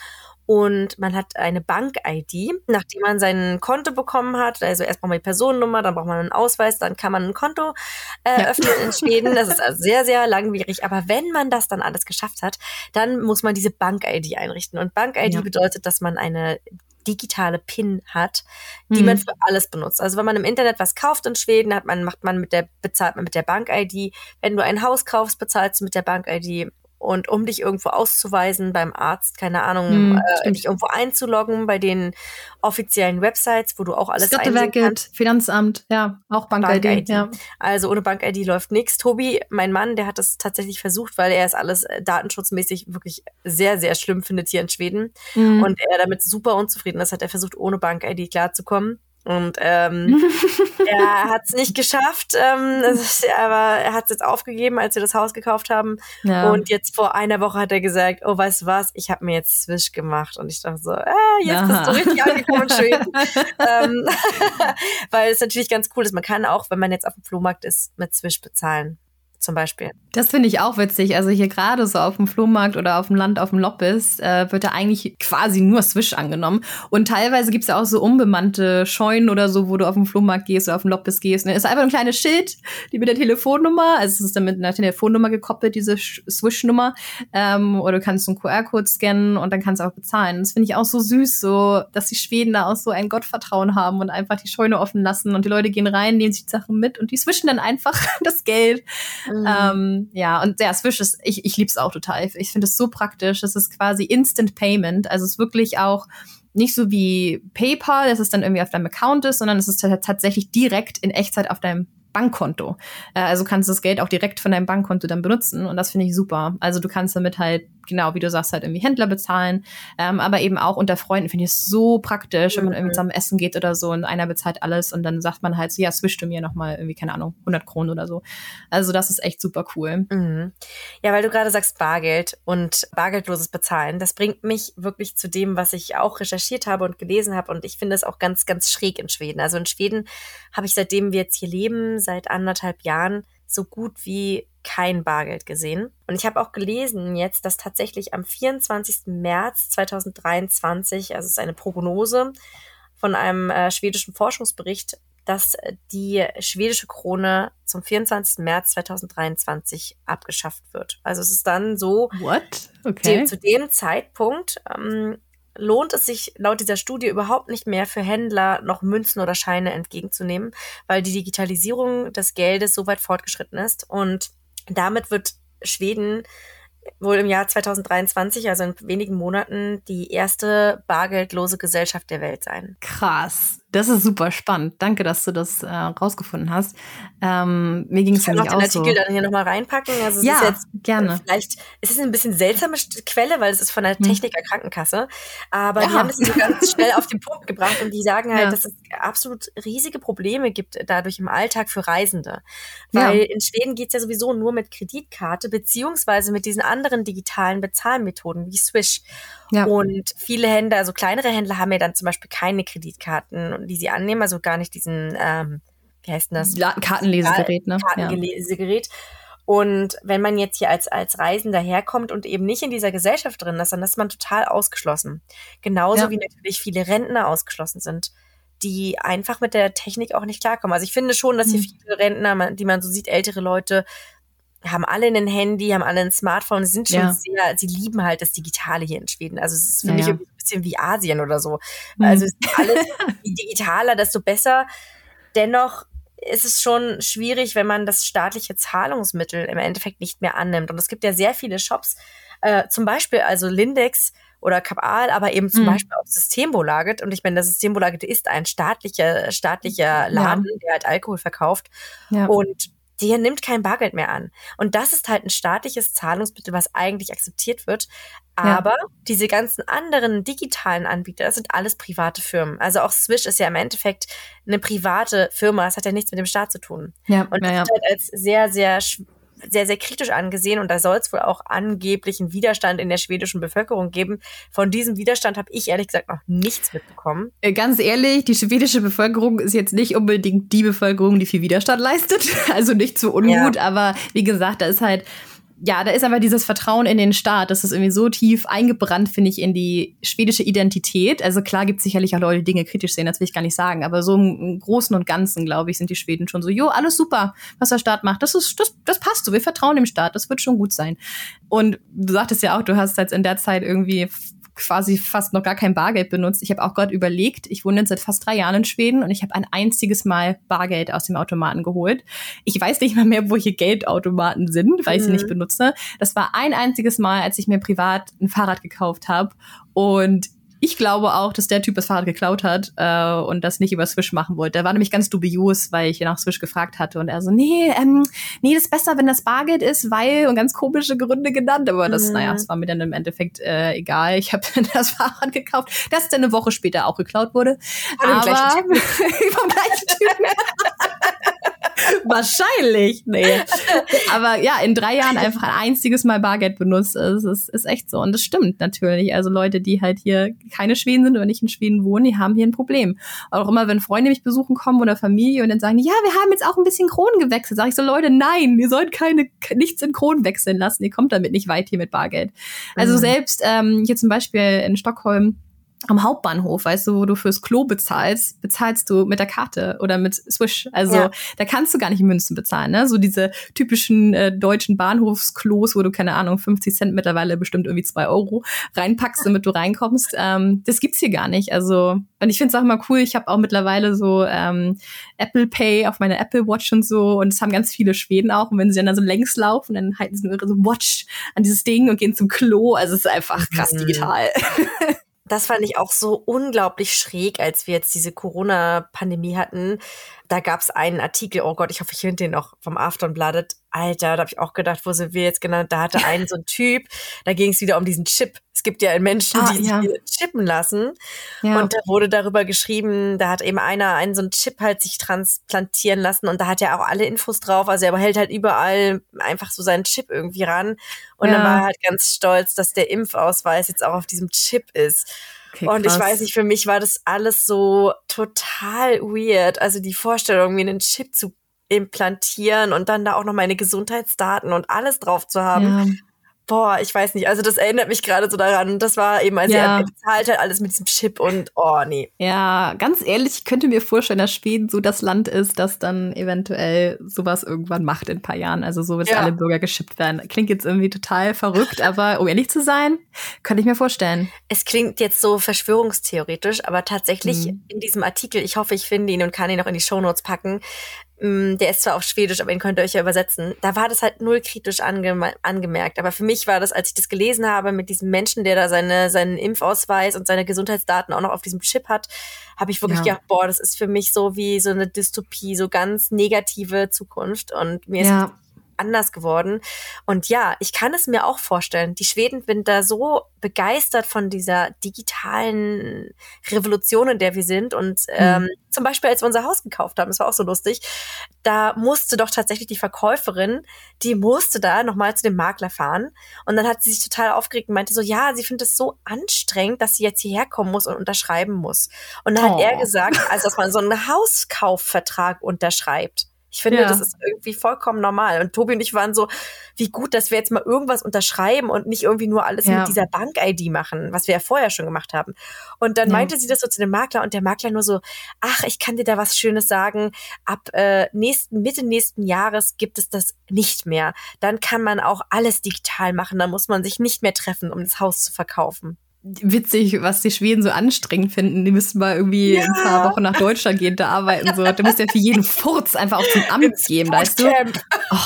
Und man hat eine Bank-ID, nachdem man sein Konto bekommen hat. Also erst braucht man die Personennummer, dann braucht man einen Ausweis, dann kann man ein Konto äh, Ja. öffnen in Schweden. Das ist also sehr, sehr langwierig. Aber wenn man das dann alles geschafft hat, dann muss man diese Bank-ID einrichten. Und Bank-ID Ja. bedeutet, dass man eine digitale PIN hat, die Mhm. man für alles benutzt. Also wenn man im Internet was kauft in Schweden, hat man, macht man mit der, bezahlt man mit der Bank-ID. Wenn du ein Haus kaufst, bezahlst du mit der Bank-ID. Und um dich irgendwo auszuweisen beim Arzt, keine Ahnung, Mhm, äh, dich irgendwo einzuloggen bei den offiziellen Websites, wo du auch alles einsehen kannst. Finanzamt, ja, auch Bank-ID. Bank-ID. ja. Also ohne Bank-ID läuft nichts. Tobi, mein Mann, der hat es tatsächlich versucht, weil er es alles äh, datenschutzmäßig wirklich sehr, sehr schlimm findet hier in Schweden. Mhm. Und er damit super unzufrieden ist, hat er versucht, ohne Bank-ID klarzukommen. Und ähm, er hat es nicht geschafft, ähm, ist, aber er hat es jetzt aufgegeben, als wir das Haus gekauft haben. ja. Und jetzt vor einer Woche hat er gesagt, oh, weißt du was, ich habe mir jetzt Swish gemacht. Und ich dachte so, ah, jetzt Aha. bist du richtig angekommen in Schweden. ähm, weil es natürlich ganz cool ist. Man kann auch, wenn man jetzt auf dem Flohmarkt ist, mit Swish bezahlen. Zum Beispiel. Das finde ich auch witzig. Also hier gerade so auf dem Flohmarkt oder auf dem Land, auf dem Loppis, äh, wird da eigentlich quasi nur Swish angenommen. Und teilweise gibt's ja auch so unbemannte Scheunen oder so, wo du auf dem Flohmarkt gehst oder auf dem Loppis gehst. Und da ist einfach ein kleines Schild, die mit der Telefonnummer, also es ist dann mit einer Telefonnummer gekoppelt, diese Swish-Nummer. Ähm, oder du kannst einen QR-Code scannen und dann kannst du auch bezahlen. Das finde ich auch so süß, so, dass die Schweden da auch so ein Gottvertrauen haben und einfach die Scheune offen lassen und die Leute gehen rein, nehmen sich die Sachen mit und die swischen dann einfach das Geld. Mhm. Ähm, ja, und der Swish ist, ich, ich liebe es auch total. Ich finde es so praktisch. Es ist quasi Instant Payment. Also es ist wirklich auch nicht so wie PayPal, dass es dann irgendwie auf deinem Account ist, sondern es ist tatsächlich direkt in Echtzeit auf deinem Bankkonto. Äh, also kannst du das Geld auch direkt von deinem Bankkonto dann benutzen und das finde ich super. Also du kannst damit halt, genau wie du sagst, halt irgendwie Händler bezahlen, ähm, aber eben auch unter Freunden finde ich es so praktisch, wenn man irgendwie Mhm. zusammen essen geht oder so und einer bezahlt alles und dann sagt man halt so, ja, swish du mir nochmal irgendwie, keine Ahnung, 100 Kronen oder so. Also das ist echt super cool. Mhm. Ja, weil du gerade sagst Bargeld und bargeldloses Bezahlen, das bringt mich wirklich zu dem, was ich auch recherchiert habe und gelesen habe und ich finde es auch ganz, ganz schräg in Schweden. Also in Schweden habe ich seitdem wir jetzt hier leben, seit anderthalb Jahren, so gut wie kein Bargeld gesehen. Und ich habe auch gelesen jetzt, dass tatsächlich am 24. März 2023, also es ist eine Prognose von einem äh, schwedischen Forschungsbericht, dass die schwedische Krone zum 24. März 2023 abgeschafft wird. Also es ist dann so, What? Okay. zu dem Zeitpunkt ähm, lohnt es sich laut dieser Studie überhaupt nicht mehr für Händler noch Münzen oder Scheine entgegenzunehmen, weil die Digitalisierung des Geldes so weit fortgeschritten ist. Und damit wird Schweden wohl im Jahr 2023, also in wenigen Monaten, die erste bargeldlose Gesellschaft der Welt sein. Krass. Das ist super spannend. Danke, dass du das äh, rausgefunden hast. Ähm, mir ging es ja nicht auch den Artikel so. dann hier nochmal reinpacken. Also es Ja, ist jetzt gerne. Vielleicht, es ist ein bisschen seltsame Quelle, weil es ist von der Hm. Techniker Krankenkasse. Aber die Ja. haben es so ganz schnell auf den Punkt gebracht und die sagen halt, Ja. dass es absolut riesige Probleme gibt dadurch im Alltag für Reisende. Ja. Weil in Schweden geht's ja sowieso nur mit Kreditkarte, beziehungsweise mit diesen anderen digitalen Bezahlmethoden wie Swish. Ja. Und viele Händler, also kleinere Händler haben ja dann zum Beispiel keine Kreditkarten, die sie annehmen, also gar nicht diesen, ähm, wie heißt denn das? La- Kartenlesegerät, ne? Ja. Kartenlesegerät. Und wenn man jetzt hier als, als Reisender herkommt und eben nicht in dieser Gesellschaft drin ist, dann ist man total ausgeschlossen. Genauso Ja. wie natürlich viele Rentner ausgeschlossen sind, die einfach mit der Technik auch nicht klarkommen. Also ich finde schon, dass hier Mhm. viele Rentner, die man so sieht, ältere Leute, haben alle ein Handy, haben alle ein Smartphone, sie sind schon Ja. sehr, sie lieben halt das Digitale hier in Schweden. Also es ist für Ja, mich ja. Bisschen wie Asien oder so. Mhm. Also alles, je digitaler, desto besser. Dennoch ist es schon schwierig, wenn man das staatliche Zahlungsmittel im Endeffekt nicht mehr annimmt. Und es gibt ja sehr viele Shops, äh, zum Beispiel also Lindex oder Kapal, aber eben zum Mhm. Beispiel auch Systembolaget. Und ich meine, das Systembolaget ist ein staatlicher, staatlicher Laden, der halt Alkohol verkauft. Ja. Und der nimmt kein Bargeld mehr an. Und das ist halt ein staatliches Zahlungsmittel, was eigentlich akzeptiert wird. Ja. Aber diese ganzen anderen digitalen Anbieter, das sind alles private Firmen. Also auch Swish ist ja im Endeffekt eine private Firma. Das hat ja nichts mit dem Staat zu tun. ja, Und ja, das ja. wird halt als sehr, sehr, sehr, sehr kritisch angesehen. Und da soll es wohl auch angeblich einen Widerstand in der schwedischen Bevölkerung geben. Von diesem Widerstand habe ich ehrlich gesagt noch nichts mitbekommen. Äh, Ganz ehrlich, die schwedische Bevölkerung ist jetzt nicht unbedingt die Bevölkerung, die viel Widerstand leistet. Also nicht zu Unmut, aber wie gesagt, da ist halt, ja, da ist aber dieses Vertrauen in den Staat, das ist irgendwie so tief eingebrannt, finde ich, in die schwedische Identität. Also klar gibt es sicherlich auch Leute, die Dinge kritisch sehen, das will ich gar nicht sagen, aber so im, Großen und Ganzen, glaube ich, sind die Schweden schon so, jo, alles super, was der Staat macht, das ist, das, das passt so, wir vertrauen dem Staat, das wird schon gut sein. Und du sagtest ja auch, du hast jetzt in der Zeit irgendwie quasi fast noch gar kein Bargeld benutzt. Ich habe auch gerade überlegt, ich wohne jetzt seit fast drei Jahren in Schweden und ich habe ein einziges Mal Bargeld aus dem Automaten geholt. Ich weiß nicht mal mehr, wo hier Geldautomaten sind, weil ich sie Mhm. nicht benutze. Das war ein einziges Mal, als ich mir privat ein Fahrrad gekauft habe und ich glaube auch, dass der Typ das Fahrrad geklaut hat äh, und das nicht über Swish machen wollte. Der war nämlich ganz dubios, weil ich ihn nach Swish gefragt hatte und er so, nee, ähm, nee, das ist besser, wenn das Bargeld ist, weil und ganz komische Gründe genannt. Aber das, Mhm. naja, das war mir dann im Endeffekt äh, egal. Ich habe das Fahrrad gekauft, das dann eine Woche später auch geklaut wurde. Von Aber vom gleichen Typen. Wahrscheinlich. Nee. Aber ja, in drei Jahren einfach ein einziges Mal Bargeld benutzt. Es ist, ist echt so. Und das stimmt natürlich. Also Leute, die halt hier keine Schweden sind oder nicht in Schweden wohnen, die haben hier ein Problem. Auch immer, wenn Freunde mich besuchen kommen oder Familie und dann sagen, die, ja, wir haben jetzt auch ein bisschen Kronen gewechselt. Sag ich so, Leute, nein, ihr sollt keine, nichts in Kronen wechseln lassen. Ihr kommt damit nicht weit hier mit Bargeld. Also Mhm. selbst ähm, hier zum Beispiel in Stockholm am Hauptbahnhof, weißt du, wo du fürs Klo bezahlst, bezahlst du mit der Karte oder mit Swish. Also Ja. da kannst du gar nicht in Münzen bezahlen, ne? So diese typischen äh, deutschen Bahnhofsklos, wo du, keine Ahnung, 50 Cent mittlerweile bestimmt irgendwie zwei Euro reinpackst, damit du reinkommst. Ähm, das gibt's hier gar nicht. Also, und ich finde es auch immer cool, ich habe auch mittlerweile so ähm, Apple Pay auf meiner Apple Watch und so und das haben ganz viele Schweden auch. Und wenn sie dann so längs laufen, dann halten sie nur ihre so Watch an dieses Ding und gehen zum Klo. Also es ist einfach krass Mhm. digital. Das fand ich auch so unglaublich schräg, als wir jetzt diese Corona-Pandemie hatten. Da gab es einen Artikel, oh Gott, ich hoffe, ich finde den noch vom Aftonbladet. Alter, da habe ich auch gedacht, wo sind wir jetzt genannt? Da hatte einen so ein Typ, da ging es wieder um diesen Chip. Es gibt ja Menschen, Ah, die ja. sich chippen lassen. Ja. Und da wurde darüber geschrieben, da hat eben einer einen so einen Chip halt sich transplantieren lassen und da hat er auch alle Infos drauf. Also er hält halt überall einfach so seinen Chip irgendwie ran. Und Ja. dann war er halt ganz stolz, dass der Impfausweis jetzt auch auf diesem Chip ist. Okay, und ich weiß nicht, für mich war das alles so total weird. Also die Vorstellung, mir einen Chip zu implantieren und dann da auch noch meine Gesundheitsdaten und alles drauf zu haben. Ja. Boah, ich weiß nicht. Also das erinnert mich gerade so daran. Das war eben, als ja. er bezahlt hat, alles mit diesem Chip und oh nee. Ja, ganz ehrlich, ich könnte mir vorstellen, dass Schweden so das Land ist, das dann eventuell sowas irgendwann macht in ein paar Jahren. Also so, dass ja. alle Bürger geschippt werden. Klingt jetzt irgendwie total verrückt, aber um ehrlich zu sein, könnte ich mir vorstellen. Es klingt jetzt so verschwörungstheoretisch, aber tatsächlich mhm. in diesem Artikel, ich hoffe, ich finde ihn und kann ihn noch in die Shownotes packen, der ist zwar auf Schwedisch, aber ihn könnt ihr euch ja übersetzen. Da war das halt null kritisch ange angemerkt. Aber für mich war das, als ich das gelesen habe, mit diesem Menschen, der da seine, seinen Impfausweis und seine Gesundheitsdaten auch noch auf diesem Chip hat, habe ich wirklich ja. gedacht, boah, das ist für mich so wie so eine Dystopie, so ganz negative Zukunft. Und mir ja. ist anders geworden. Und ja, ich kann es mir auch vorstellen. Die Schweden sind da so begeistert von dieser digitalen Revolution, in der wir sind. Und mhm. ähm, mhm. zum Beispiel, als wir unser Haus gekauft haben, das war auch so lustig, da musste doch tatsächlich die Verkäuferin, die musste da nochmal zu dem Makler fahren. Und dann hat sie sich total aufgeregt und meinte so, ja, sie findet es so anstrengend, dass sie jetzt hierher kommen muss und unterschreiben muss. Und dann oh. hat er oh. gesagt, also dass man so einen Hauskaufvertrag unterschreibt. Ich finde, ja. das ist irgendwie vollkommen normal. Und Tobi und ich waren so, wie gut, dass wir jetzt mal irgendwas unterschreiben und nicht irgendwie nur alles ja. mit dieser Bank-ID machen, was wir ja vorher schon gemacht haben. Und dann ja. meinte sie das so zu dem Makler und der Makler nur so, ach, ich kann dir da was Schönes sagen. Ab äh, nächsten, Mitte nächsten Jahres gibt es das nicht mehr. Dann kann man auch alles digital machen. Dann muss man sich nicht mehr treffen, um das Haus zu verkaufen witzig, was die Schweden so anstrengend finden. Die müssten mal irgendwie ja. ein paar Wochen nach Deutschland gehen, da arbeiten. So. Du musst ja für jeden Furz einfach auch zum Amt gehen, weißt du? Oh.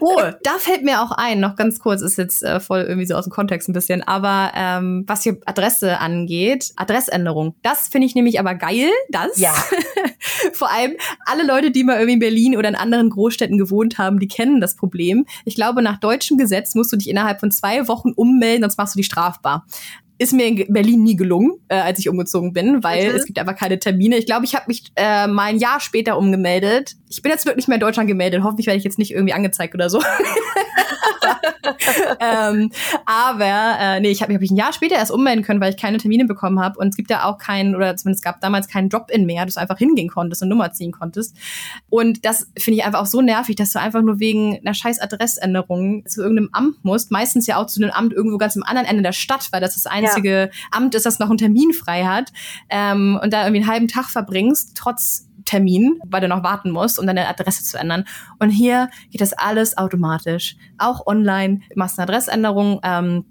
oh, da fällt mir auch ein, noch ganz kurz, ist jetzt äh, voll irgendwie so aus dem Kontext ein bisschen, aber ähm, was hier Adresse angeht, Adressänderung, das finde ich nämlich aber geil, das. Ja. Vor allem alle Leute, die mal irgendwie in Berlin oder in anderen Großstädten gewohnt haben, die kennen das Problem. Ich glaube, nach deutschem Gesetz musst du dich innerhalb von zwei Wochen ummelden, sonst machst du dich strafbar ist mir in Berlin nie gelungen, äh, als ich umgezogen bin, weil mhm. es gibt einfach keine Termine. Ich glaube, ich habe mich äh, mal ein Jahr später umgemeldet. Ich bin jetzt wirklich mehr in Deutschland gemeldet. Hoffentlich werde ich jetzt nicht irgendwie angezeigt oder so. ähm, aber äh, nee, ich habe mich ein Jahr später erst ummelden können, weil ich keine Termine bekommen habe. Und es gibt ja auch keinen, oder zumindest gab damals keinen Drop-in mehr, dass du einfach hingehen konntest und Nummer ziehen konntest. Und das finde ich einfach auch so nervig, dass du einfach nur wegen einer scheiß Adressänderung zu irgendeinem Amt musst. Meistens ja auch zu einem Amt irgendwo ganz am anderen Ende der Stadt, weil das das einzige ja. Amt ist, das noch einen Termin frei hat. Ähm, und da irgendwie einen halben Tag verbringst, trotz Termin, weil du noch warten musst, um deine Adresse zu ändern. Und hier geht das alles automatisch. Auch online, du machst eine Adressänderung ähm,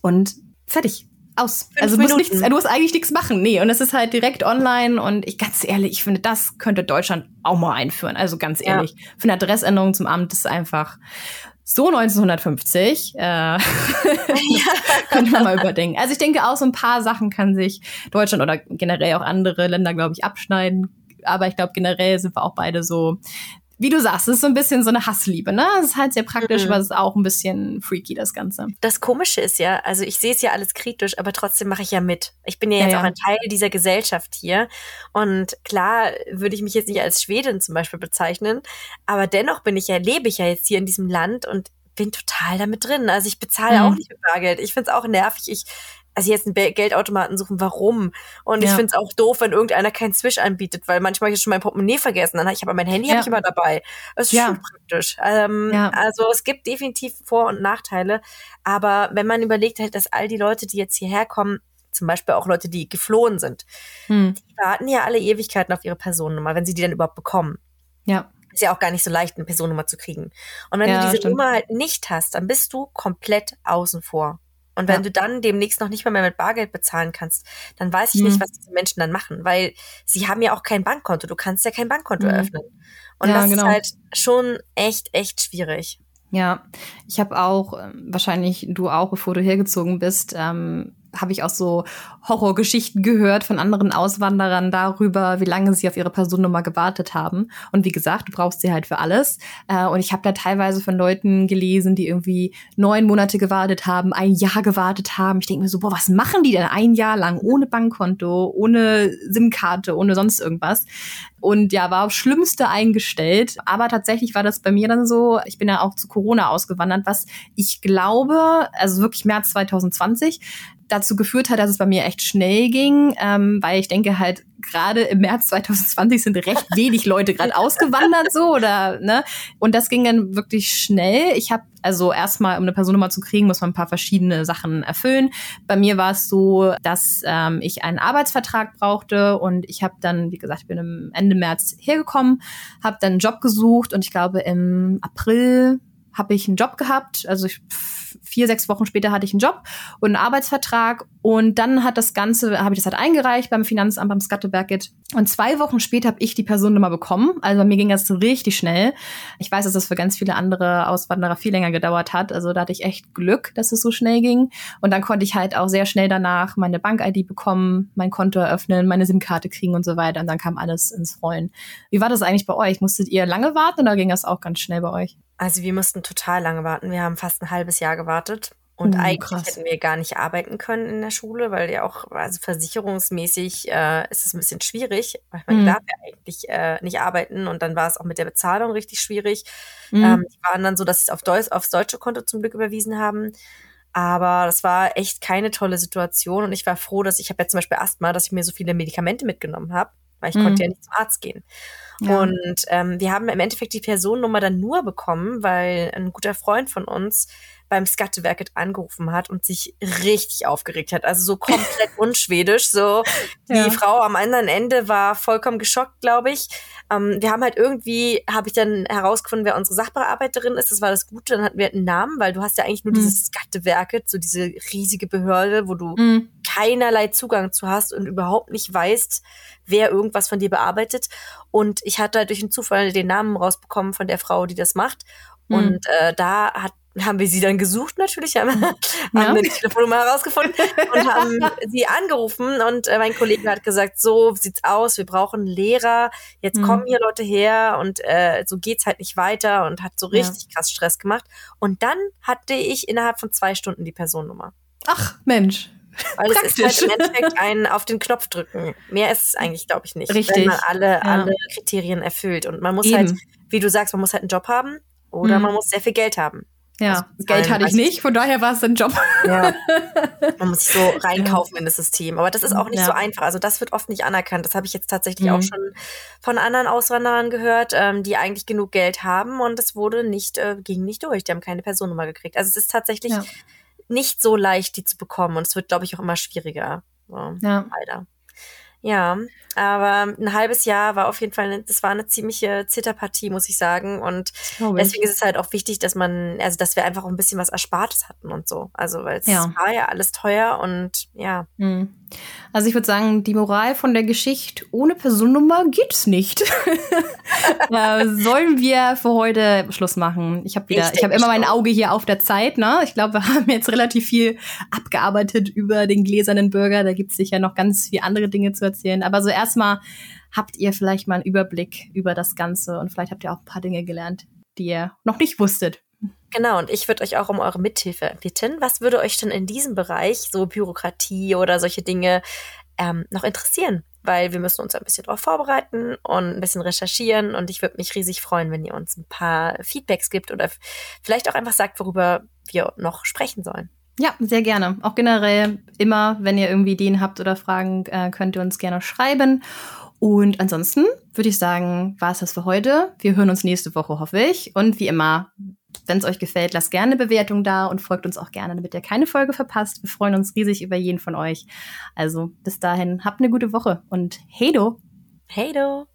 und fertig. Aus. Fünf also du musst, nichts, du musst eigentlich nichts machen. Nee, und es ist halt direkt online und ich ganz ehrlich, ich finde, das könnte Deutschland auch mal einführen. Also ganz ehrlich, ja. für eine Adressänderung zum Amt ist einfach so 1950 äh, ja. könnte man mal überdenken. Also ich denke auch so ein paar Sachen kann sich Deutschland oder generell auch andere Länder, glaube ich, abschneiden aber ich glaube, generell sind wir auch beide so, wie du sagst, es ist so ein bisschen so eine Hassliebe, ne? Es ist halt sehr praktisch, mhm. aber es ist auch ein bisschen freaky, das Ganze. Das Komische ist ja, also ich sehe es ja alles kritisch, aber trotzdem mache ich ja mit. Ich bin ja jetzt ja, ja. auch ein Teil dieser Gesellschaft hier. Und klar würde ich mich jetzt nicht als Schwedin zum Beispiel bezeichnen, aber dennoch bin ich ja, lebe ich ja jetzt hier in diesem Land und bin total damit drin. Also ich bezahle mhm. auch nicht mit Bargeld. Ich finde es auch nervig. Ich also jetzt einen Geldautomaten suchen, warum? Und ja. ich finde es auch doof, wenn irgendeiner keinen Swish anbietet, weil manchmal habe ich schon mein Portemonnaie vergessen. Dann habe ich aber mein Handy ja. habe ich immer dabei. Das ist ja. schon praktisch. Ähm, ja. Also es gibt definitiv Vor- und Nachteile. Aber wenn man überlegt halt, dass all die Leute, die jetzt hierher kommen, zum Beispiel auch Leute, die geflohen sind, hm. die warten ja alle Ewigkeiten auf ihre Personennummer, wenn sie die dann überhaupt bekommen. Ja. Ist ja auch gar nicht so leicht, eine Personennummer zu kriegen. Und wenn ja, du diese stimmt. Nummer halt nicht hast, dann bist du komplett außen vor. Und wenn ja. du dann demnächst noch nicht mal mehr mit Bargeld bezahlen kannst, dann weiß ich mhm. nicht, was diese Menschen dann machen, weil sie haben ja auch kein Bankkonto. Du kannst ja kein Bankkonto mhm. eröffnen. Und ja, das genau. ist halt schon echt, echt schwierig. Ja, ich habe auch, ähm, wahrscheinlich du auch, bevor du hergezogen bist, ähm, habe ich auch so Horrorgeschichten gehört von anderen Auswanderern darüber, wie lange sie auf ihre Personennummer gewartet haben. Und wie gesagt, du brauchst sie halt für alles. Äh, und ich habe da teilweise von Leuten gelesen, die irgendwie neun Monate gewartet haben, ein Jahr gewartet haben. Ich denke mir so, boah, was machen die denn ein Jahr lang ohne Bankkonto, ohne SIM-Karte, ohne sonst irgendwas? Und ja, war aufs Schlimmste eingestellt. Aber tatsächlich war das bei mir dann so, ich bin ja auch zu Corona ausgewandert, was ich glaube, also wirklich März 2020, dazu geführt hat, dass es bei mir echt schnell ging, ähm, weil ich denke halt, gerade im März 2020 sind recht wenig Leute gerade ausgewandert so oder ne und das ging dann wirklich schnell. Ich habe also erstmal, um eine Personnummer zu kriegen, muss man ein paar verschiedene Sachen erfüllen. Bei mir war es so, dass ähm, ich einen Arbeitsvertrag brauchte und ich habe dann, wie gesagt, ich bin im Ende März hergekommen, habe dann einen Job gesucht und ich glaube im April habe ich einen Job gehabt. Also ich, vier, sechs Wochen später hatte ich einen Job und einen Arbeitsvertrag. Und dann hat das Ganze, habe ich das halt eingereicht beim Finanzamt, beim Skatteberget. Und zwei Wochen später habe ich die Personennummer bekommen. Also bei mir ging das richtig schnell. Ich weiß, dass das für ganz viele andere Auswanderer viel länger gedauert hat. Also da hatte ich echt Glück, dass es so schnell ging. Und dann konnte ich halt auch sehr schnell danach meine Bank-ID bekommen, mein Konto eröffnen, meine SIM-Karte kriegen und so weiter. Und dann kam alles ins Rollen. Wie war das eigentlich bei euch? Musstet ihr lange warten oder ging das auch ganz schnell bei euch? Also wir mussten total lange warten. Wir haben fast ein halbes Jahr gewartet. Und Uh, eigentlich krass. hätten wir gar nicht arbeiten können in der Schule, weil ja auch, also versicherungsmäßig äh, ist es ein bisschen schwierig, weil man Mhm. darf ja eigentlich äh, nicht arbeiten und dann war es auch mit der Bezahlung richtig schwierig. Mhm. Ähm, die waren dann so, dass sie es auf Deu aufs deutsche Konto zum Glück überwiesen haben. Aber das war echt keine tolle Situation und ich war froh, dass ich habe ja zum Beispiel Asthma, dass ich mir so viele Medikamente mitgenommen habe, weil ich Mhm. konnte ja nicht zum Arzt gehen. Ja. Und ähm, wir haben im Endeffekt die Personennummer dann nur bekommen, weil ein guter Freund von uns beim Skatteverket angerufen hat und sich richtig aufgeregt hat. Also so komplett unschwedisch. So die Ja. Frau am anderen Ende war vollkommen geschockt, glaube ich. Ähm, wir haben halt irgendwie, habe ich dann herausgefunden, wer unsere Sachbearbeiterin ist. Das war das Gute. Dann hatten wir einen Namen, weil du hast ja eigentlich nur Mhm. dieses Skatteverket, so diese riesige Behörde, wo du Mhm. keinerlei Zugang zu hast und überhaupt nicht weißt, wer irgendwas von dir bearbeitet. Und ich hatte halt durch einen Zufall den Namen rausbekommen von der Frau, die das macht. Mhm. Und äh, da hat, haben wir sie dann gesucht natürlich, haben, Ja. haben die Telefonnummer herausgefunden und haben sie angerufen. Und äh, mein Kollege hat gesagt, so sieht's aus, wir brauchen Lehrer, jetzt Mhm. kommen hier Leute her und äh, so geht's halt nicht weiter und hat so Ja. richtig krass Stress gemacht. Und dann hatte ich innerhalb von zwei Stunden die Personennummer. Ach, Mensch. Weil es ist halt im Endeffekt ein auf den Knopf drücken. Mehr ist es eigentlich, glaube ich, nicht. Richtig. Wenn man alle, Ja. alle Kriterien erfüllt. Und man muss Eben. halt, wie du sagst, man muss halt einen Job haben oder Mhm. man muss sehr viel Geld haben. Ja, Also Geld hatte ich ich nicht, von daher war es ein Job. Ja. man muss sich so reinkaufen in das System. Aber das ist auch nicht Ja. so einfach. Also das wird oft nicht anerkannt. Das habe ich jetzt tatsächlich Mhm. auch schon von anderen Auswanderern gehört, ähm, die eigentlich genug Geld haben und es wurde nicht, äh, ging nicht durch. Die haben keine Personennummer gekriegt. Also es ist tatsächlich Ja. nicht so leicht, die zu bekommen. Und es wird, glaube ich, auch immer schwieriger. So. Ja. Leider. Ja, aber ein halbes Jahr war auf jeden Fall, eine, das war eine ziemliche Zitterpartie, muss ich sagen. Und ich. deswegen ist es halt auch wichtig, dass man, also dass wir einfach auch ein bisschen was Erspartes hatten und so. Also, weil es Ja. war ja alles teuer und ja. Hm. Also ich würde sagen, die Moral von der Geschichte ohne Personennummer gibt's nicht. äh, sollen wir für heute Schluss machen? Ich habe wieder, Ich ich, habe immer mein. Auge hier auf der Zeit. Ne? Ich glaube, wir haben jetzt relativ viel abgearbeitet über den gläsernen Bürger. Da gibt's sicher noch ganz viele andere Dinge zu erzählen. Aber so erstmal habt ihr vielleicht mal einen Überblick über das Ganze und vielleicht habt ihr auch ein paar Dinge gelernt, die ihr noch nicht wusstet. Genau, und ich würde euch auch um eure Mithilfe bitten. Was würde euch denn in diesem Bereich, so Bürokratie oder solche Dinge, ähm, noch interessieren? Weil wir müssen uns ein bisschen darauf vorbereiten und ein bisschen recherchieren. Und ich würde mich riesig freuen, wenn ihr uns ein paar Feedbacks gibt oder vielleicht auch einfach sagt, worüber wir noch sprechen sollen. Ja, sehr gerne. Auch generell immer, wenn ihr irgendwie Ideen habt oder Fragen, äh, könnt ihr uns gerne schreiben. Und ansonsten würde ich sagen, war es das für heute. Wir hören uns nächste Woche, hoffe ich. Und wie immer, wenn es euch gefällt, lasst gerne eine Bewertung da und folgt uns auch gerne, damit ihr keine Folge verpasst. Wir freuen uns riesig über jeden von euch. Also bis dahin, habt eine gute Woche und hey do! Hey do!